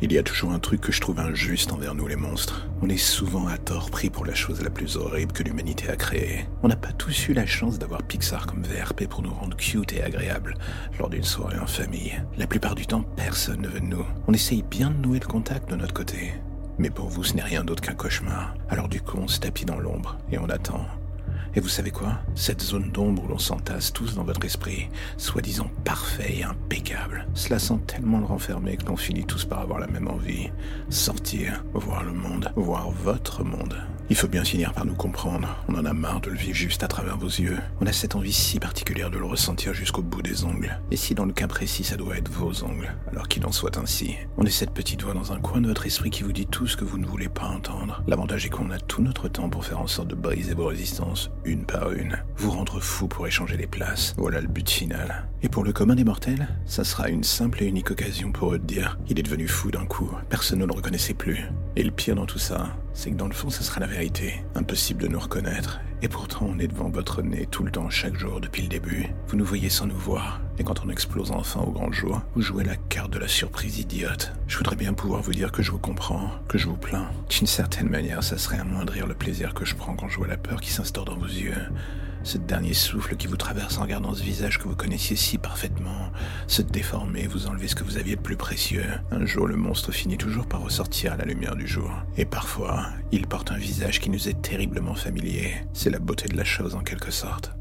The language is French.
Il y a toujours un truc que je trouve injuste envers nous les monstres. On est souvent à tort pris pour la chose la plus horrible que l'humanité a créée. On n'a pas tous eu la chance d'avoir Pixar comme VRP pour nous rendre cute et agréables lors d'une soirée en famille. La plupart du temps, personne ne veut de nous. On essaye bien de nouer le contact de notre côté. Mais pour vous, ce n'est rien d'autre qu'un cauchemar. Alors du coup, on se tapit dans l'ombre et on attend. Et vous savez quoi? Cette zone d'ombre où l'on s'entasse tous dans votre esprit, soi-disant parfait et impeccable, cela sent tellement le renfermer que l'on finit tous par avoir la même envie. Sortir, voir le monde, voir votre monde. Il faut bien finir par nous comprendre. On en a marre de le vivre juste à travers vos yeux. On a cette envie si particulière de le ressentir jusqu'au bout des ongles. Et si dans le cas précis ça doit être vos ongles, alors qu'il en soit ainsi. On est cette petite voix dans un coin de votre esprit qui vous dit tout ce que vous ne voulez pas entendre. L'avantage est qu'on a tout notre temps pour faire en sorte de briser vos résistances, une par une. Vous rendre fou pour échanger les places. Voilà le but final. Et pour le commun des mortels, ça sera une simple et unique occasion pour eux de dire il est devenu fou d'un coup, personne ne le reconnaissait plus. Et le pire dans tout ça, c'est que dans le fond, ça sera la vérité. Impossible de nous reconnaître. Et pourtant, on est devant votre nez tout le temps, chaque jour, depuis le début. Vous nous voyez sans nous voir. Et quand on explose enfin au grand jour, vous jouez la carte de la surprise idiote. Je voudrais bien pouvoir vous dire que je vous comprends, que je vous plains. D'une certaine manière, ça serait amoindrir le plaisir que je prends quand je vois la peur qui s'instaure dans vos yeux. Ce dernier souffle qui vous traverse en regardant ce visage que vous connaissiez si parfaitement, se déformer, vous enlever ce que vous aviez de plus précieux. Un jour, le monstre finit toujours par ressortir à la lumière du jour. Et parfois, il porte un visage qui nous est terriblement familier. C'est la beauté de la chose en quelque sorte.